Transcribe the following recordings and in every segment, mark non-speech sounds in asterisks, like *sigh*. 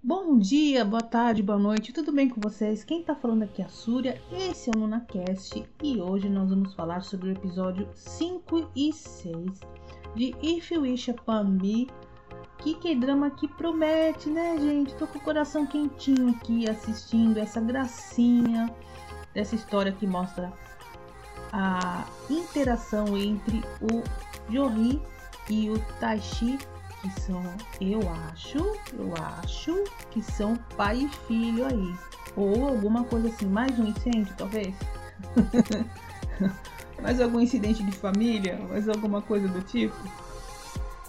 Bom dia, boa tarde, boa noite, tudo bem com vocês? Quem tá falando aqui é a Súria, esse é o NunaCast e hoje nós vamos falar sobre o episódio 5 e 6 de If You Wish Upon Me. Que que drama que promete, né, gente? Tô com o coração quentinho aqui assistindo essa gracinha dessa história que mostra a interação entre o Jori e o Taishi que são, eu acho, eu acho que são pai e filho aí. Ou alguma coisa assim, mais um incêndio, talvez. *laughs* mais algum incidente de família, mais alguma coisa do tipo.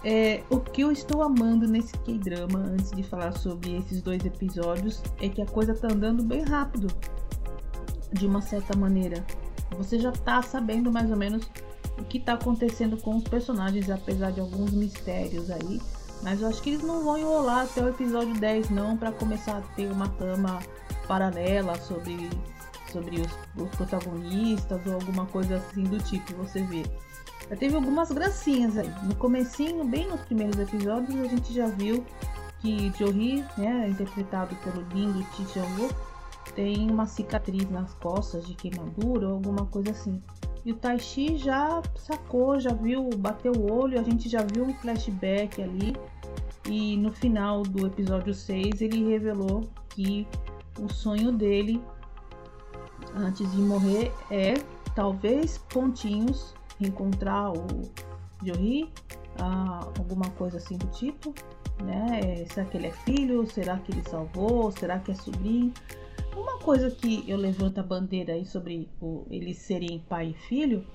É, o que eu estou amando nesse K-drama, antes de falar sobre esses dois episódios, é que a coisa tá andando bem rápido. De uma certa maneira. Você já tá sabendo mais ou menos o que está acontecendo com os personagens, apesar de alguns mistérios aí. Mas eu acho que eles não vão enrolar até o episódio 10 não para começar a ter uma trama paralela sobre, sobre os, os, protagonistas ou alguma coisa assim do tipo, você vê. Já teve algumas gracinhas aí. No comecinho, bem nos primeiros episódios, a gente já viu que Johri, né, interpretado pelo lindo Chang tem uma cicatriz nas costas de queimadura ou alguma coisa assim. E o Taishi já sacou, já viu, bateu o olho, a gente já viu um flashback ali. E no final do episódio 6 ele revelou que o sonho dele antes de morrer é talvez pontinhos encontrar o Johri, ah, alguma coisa assim do tipo, né? Será que ele é filho? Será que ele salvou? Será que é sobrinho? Uma coisa que eu levanto a bandeira aí sobre o, eles serem pai e filho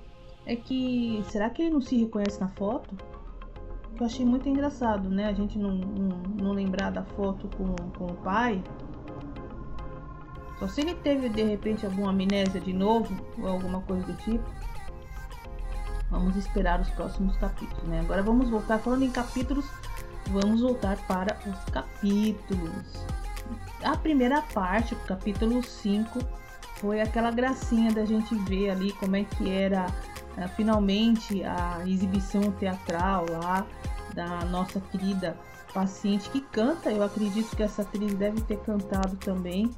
é que será que ele não se reconhece na foto? Eu achei muito engraçado, né? A gente não, não, não lembrar da foto com, com o pai. Só se ele teve de repente alguma amnésia de novo ou alguma coisa do tipo. Vamos esperar os próximos capítulos, né? Agora vamos voltar falando em capítulos. Vamos voltar para os capítulos a primeira parte, capítulo 5, foi aquela gracinha da gente ver ali como é que era uh, finalmente a exibição teatral lá da nossa querida paciente que canta. Eu acredito que essa atriz deve ter cantado também.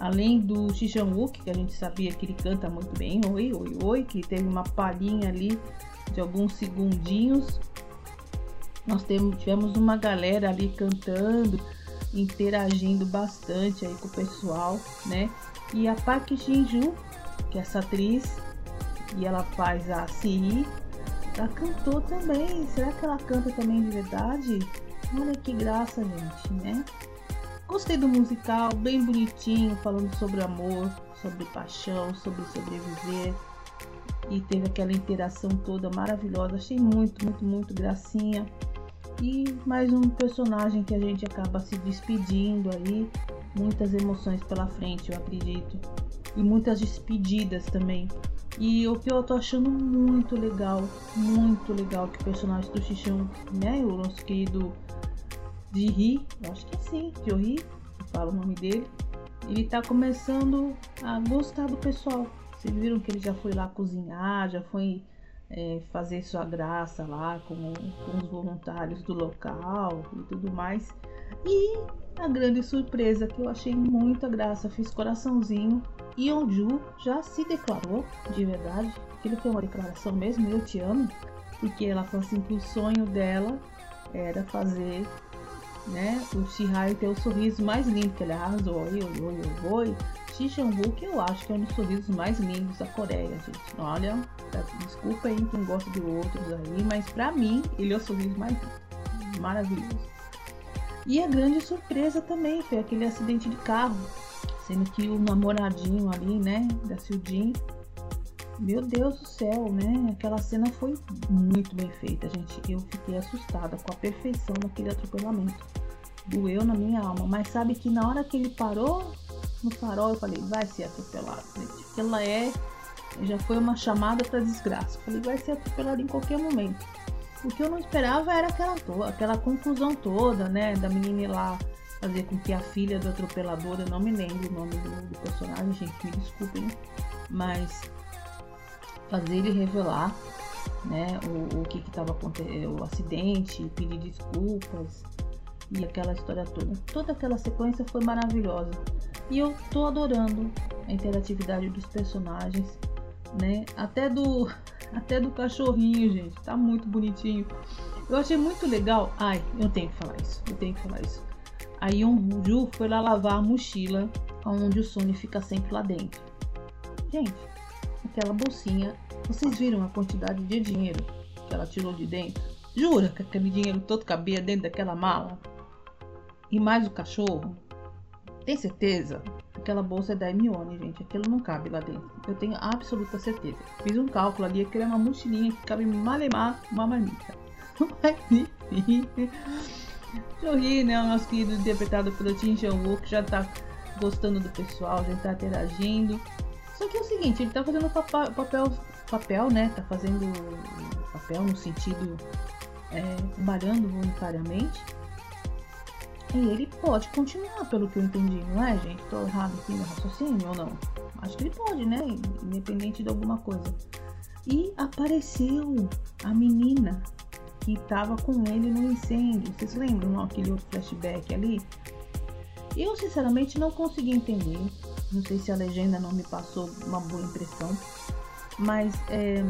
Além do Xixan Wook, que a gente sabia que ele canta muito bem, oi, oi, oi, que teve uma palhinha ali de alguns segundinhos. Nós tivemos uma galera ali cantando, interagindo bastante aí com o pessoal, né? E a Park Shin-ju, que é essa atriz, e ela faz a Siri, ela cantou também. Será que ela canta também de verdade? Olha que graça, gente, né? Gostei do musical, bem bonitinho, falando sobre amor, sobre paixão, sobre sobreviver. E teve aquela interação toda maravilhosa. Achei muito, muito, muito gracinha. E mais um personagem que a gente acaba se despedindo aí. Muitas emoções pela frente, eu acredito. E muitas despedidas também. E o que eu tô achando muito legal, muito legal, que o personagem do Xixão, né, o nosso querido Ri, eu acho que é sim, Ri, fala o nome dele, ele tá começando a gostar do pessoal. Vocês viram que ele já foi lá cozinhar, já foi é, fazer sua graça lá com, com os voluntários do local e tudo mais. E a grande surpresa que eu achei muita graça, fiz coraçãozinho. E Onju já se declarou de verdade, ele foi uma declaração mesmo, eu te amo, porque ela falou assim que o sonho dela era fazer né, o Shihai ter o sorriso mais lindo que ele arrasou. Oi, oi, oi, oi. Shi que eu acho que é um dos sorrisos mais lindos da Coreia, gente. Olha, desculpa aí quem gosta de outros aí, mas pra mim ele é o sorriso mais. Maravilhoso. E a grande surpresa também foi aquele acidente de carro, sendo que o namoradinho ali, né, da Sildin, meu Deus do céu, né? Aquela cena foi muito bem feita, gente. Eu fiquei assustada com a perfeição daquele atropelamento. Doeu na minha alma, mas sabe que na hora que ele parou no farol, eu falei, vai ser atropelado, gente. Ela é, já foi uma chamada para desgraça. Falei, vai ser atropelado em qualquer momento. O que eu não esperava era aquela, aquela conclusão toda, né, da menina ir lá fazer com que a filha do atropelador, eu não me lembro o nome do, do personagem, gente, me desculpem, mas fazer ele revelar né, o, o que estava acontecendo, o acidente, pedir desculpas e aquela história toda. Toda aquela sequência foi maravilhosa. E eu tô adorando a interatividade dos personagens, né? Até do *laughs* até do cachorrinho, gente, tá muito bonitinho. Eu achei muito legal. Ai, eu tenho que falar isso. Eu tenho que falar isso. A Ju foi lá lavar a mochila onde o Sony fica sempre lá dentro. Gente, aquela bolsinha, vocês viram a quantidade de dinheiro que ela tirou de dentro? Jura que aquele dinheiro todo cabia dentro daquela mala? E mais o cachorro? Tem certeza? Aquela bolsa é da Hermione, gente. Aquilo não cabe lá dentro. Eu tenho absoluta certeza. Fiz um cálculo ali, aquilo é uma mochilinha que cabe malemar uma marmita. *laughs* Enfim. Sorri, né? O nosso querido interpretado pelo Tim Jong que já tá gostando do pessoal, já tá interagindo. Só que é o seguinte, ele tá fazendo papel, papel né? Tá fazendo papel no sentido é, trabalhando voluntariamente. E ele pode continuar, pelo que eu entendi, não é, gente? Tô errado aqui no raciocínio ou não? Acho que ele pode, né? Independente de alguma coisa. E apareceu a menina que estava com ele no incêndio. Vocês lembram não, aquele outro flashback ali? Eu sinceramente não consegui entender. Não sei se a legenda não me passou uma boa impressão. Mas é,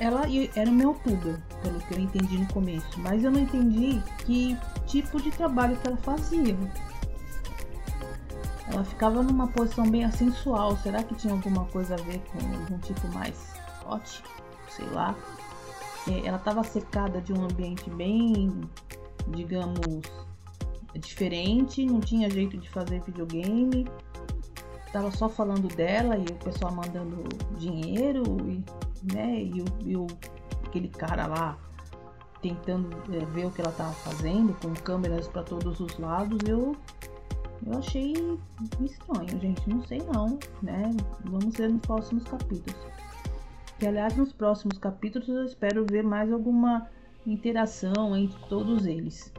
ela era uma youtuber, pelo que eu entendi no começo, mas eu não entendi que tipo de trabalho que ela fazia. Ela ficava numa posição bem sensual. Será que tinha alguma coisa a ver com algum tipo mais hot? Sei lá. É, ela estava secada de um ambiente bem, digamos, diferente, não tinha jeito de fazer videogame. Tava só falando dela e o pessoal mandando dinheiro e né? E, o, e o, aquele cara lá tentando é, ver o que ela tava fazendo, com câmeras para todos os lados, eu, eu achei estranho, gente. Não sei não, né? Vamos ver nos próximos capítulos. Que aliás, nos próximos capítulos eu espero ver mais alguma interação entre todos eles.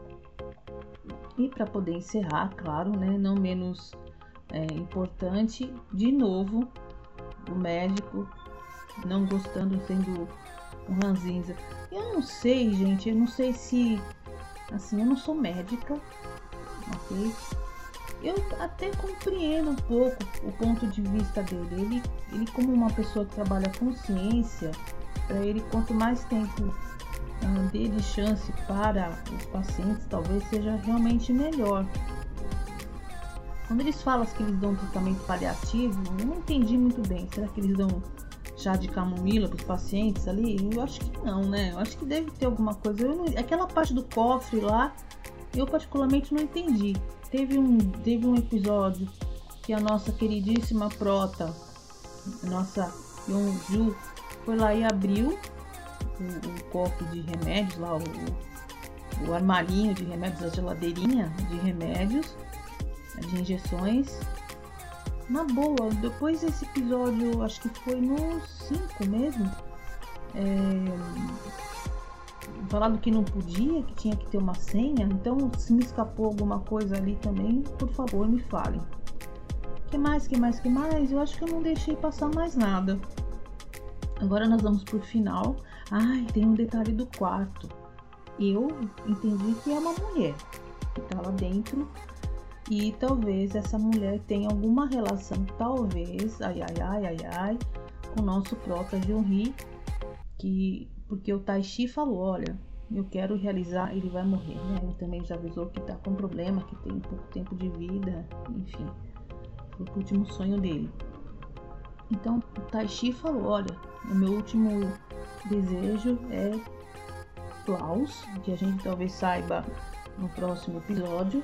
E para poder encerrar, claro, né, não menos é, importante, de novo, o médico não gostando, sendo um ranzinza. Eu não sei, gente, eu não sei se. Assim, eu não sou médica, ok? Eu até compreendo um pouco o ponto de vista dele. Ele, ele como uma pessoa que trabalha com ciência, para ele, quanto mais tempo uh, dê de chance para os pacientes, talvez seja realmente melhor. Quando eles falam que eles dão tratamento paliativo, eu não entendi muito bem. Será que eles dão chá de camomila para os pacientes ali? Eu acho que não, né? Eu acho que deve ter alguma coisa. Não... aquela parte do cofre lá, eu particularmente não entendi. Teve um, teve um episódio que a nossa queridíssima Prota, nossa Yonju, foi lá e abriu o, o cofre de remédios lá, o, o armarinho de remédios, a geladeirinha de remédios, de injeções na boa, depois desse episódio, acho que foi no 5 mesmo, é, falado que não podia, que tinha que ter uma senha. Então, se me escapou alguma coisa ali também, por favor, me falem. Que mais, que mais, que mais? Eu acho que eu não deixei passar mais nada. Agora nós vamos pro final. Ai, tem um detalhe do quarto. Eu entendi que é uma mulher que tá lá dentro e talvez essa mulher tenha alguma relação, talvez, ai ai ai ai ai, com o nosso prota Junri, que porque o Taishi falou, olha, eu quero realizar, ele vai morrer, né? Ele também já avisou que tá com problema, que tem pouco tempo de vida, enfim, foi o último sonho dele. Então o Taishi falou, olha, o meu último desejo é Klaus, que a gente talvez saiba no próximo episódio,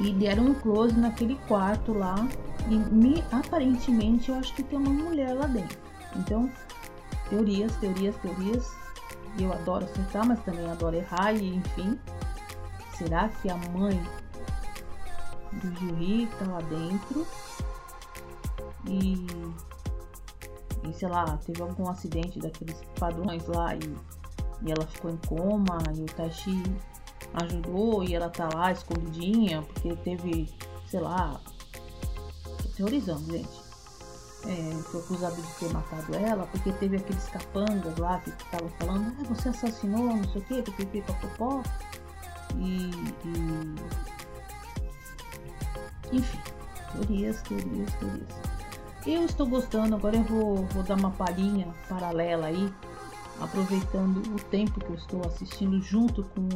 e deram um close naquele quarto lá. E me, aparentemente eu acho que tem uma mulher lá dentro. Então, teorias, teorias, teorias. Eu adoro acertar, mas também adoro errar, e enfim. Será que a mãe do Juri tá lá dentro? E, e sei lá, teve algum acidente daqueles padrões lá e, e ela ficou em coma e o Taishi ajudou e ela tá lá escondidinha, porque teve, sei lá, teorizando, gente. é, foi acusado de ter matado ela, porque teve aqueles capangas lá que estavam falando, ah, você assassinou, não sei o que, pipipi, papopó. E, e. Enfim, teorias, teorias, teorias. Eu estou gostando, agora eu vou, vou dar uma palhinha paralela aí, aproveitando o tempo que eu estou assistindo junto com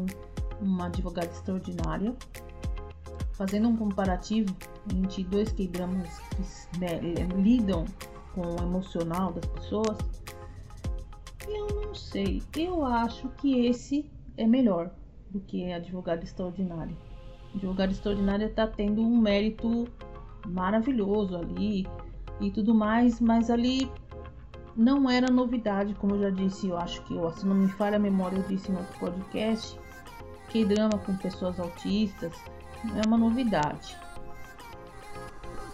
uma advogada extraordinária, fazendo um comparativo entre dois K-dramas que né, lidam com o emocional das pessoas. Eu não sei, eu acho que esse é melhor do que advogada extraordinária. Advogada extraordinária está tendo um mérito maravilhoso ali e tudo mais, mas ali não era novidade, como eu já disse, eu acho que, se não me falha a memória, eu disse no outro podcast, que drama com pessoas autistas não é uma novidade.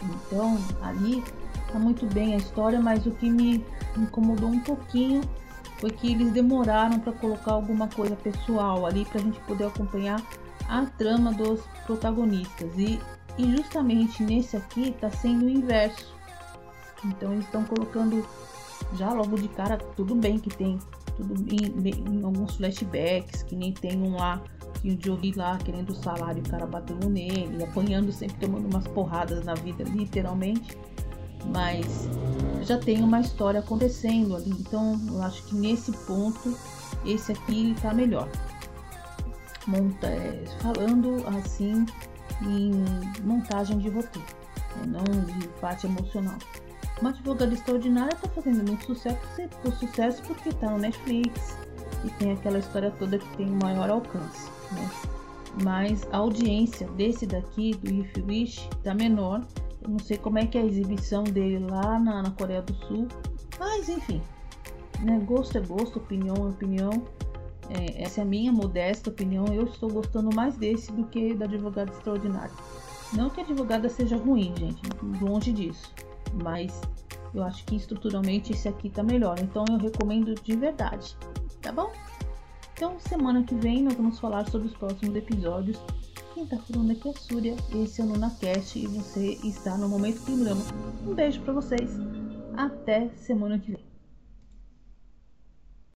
Então, ali tá muito bem a história, mas o que me incomodou um pouquinho foi que eles demoraram para colocar alguma coisa pessoal ali para a gente poder acompanhar a trama dos protagonistas. E, e justamente nesse aqui está sendo o inverso. Então eles estão colocando já logo de cara tudo bem que tem tudo em, em alguns flashbacks que nem tem um lá que o Joey lá querendo o salário, o cara batendo nele, apanhando sempre tomando umas porradas na vida, literalmente. Mas já tem uma história acontecendo ali, então eu acho que nesse ponto esse aqui tá melhor. Monta, é, falando assim em montagem de roteiro, né, não de parte emocional. Uma advogada extraordinária está fazendo muito sucesso, por sucesso porque está no Netflix e tem aquela história toda que tem maior alcance. Né? Mas a audiência desse daqui, do If Wish, tá menor. Eu não sei como é que é a exibição dele lá na, na Coreia do Sul. Mas enfim, né? gosto é gosto, opinião é opinião. É, essa é a minha modesta opinião. Eu estou gostando mais desse do que da advogada extraordinária. Não que a advogada seja ruim, gente, longe disso mas eu acho que estruturalmente esse aqui tá melhor. Então eu recomendo de verdade, tá bom? Então semana que vem nós vamos falar sobre os próximos episódios. Quem tá falando aqui é a Súria, esse é o NunaCast e você está no Momento Clima. Um beijo para vocês, até semana que vem.